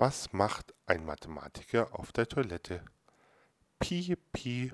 Was macht ein Mathematiker auf der Toilette? Pi, Pi,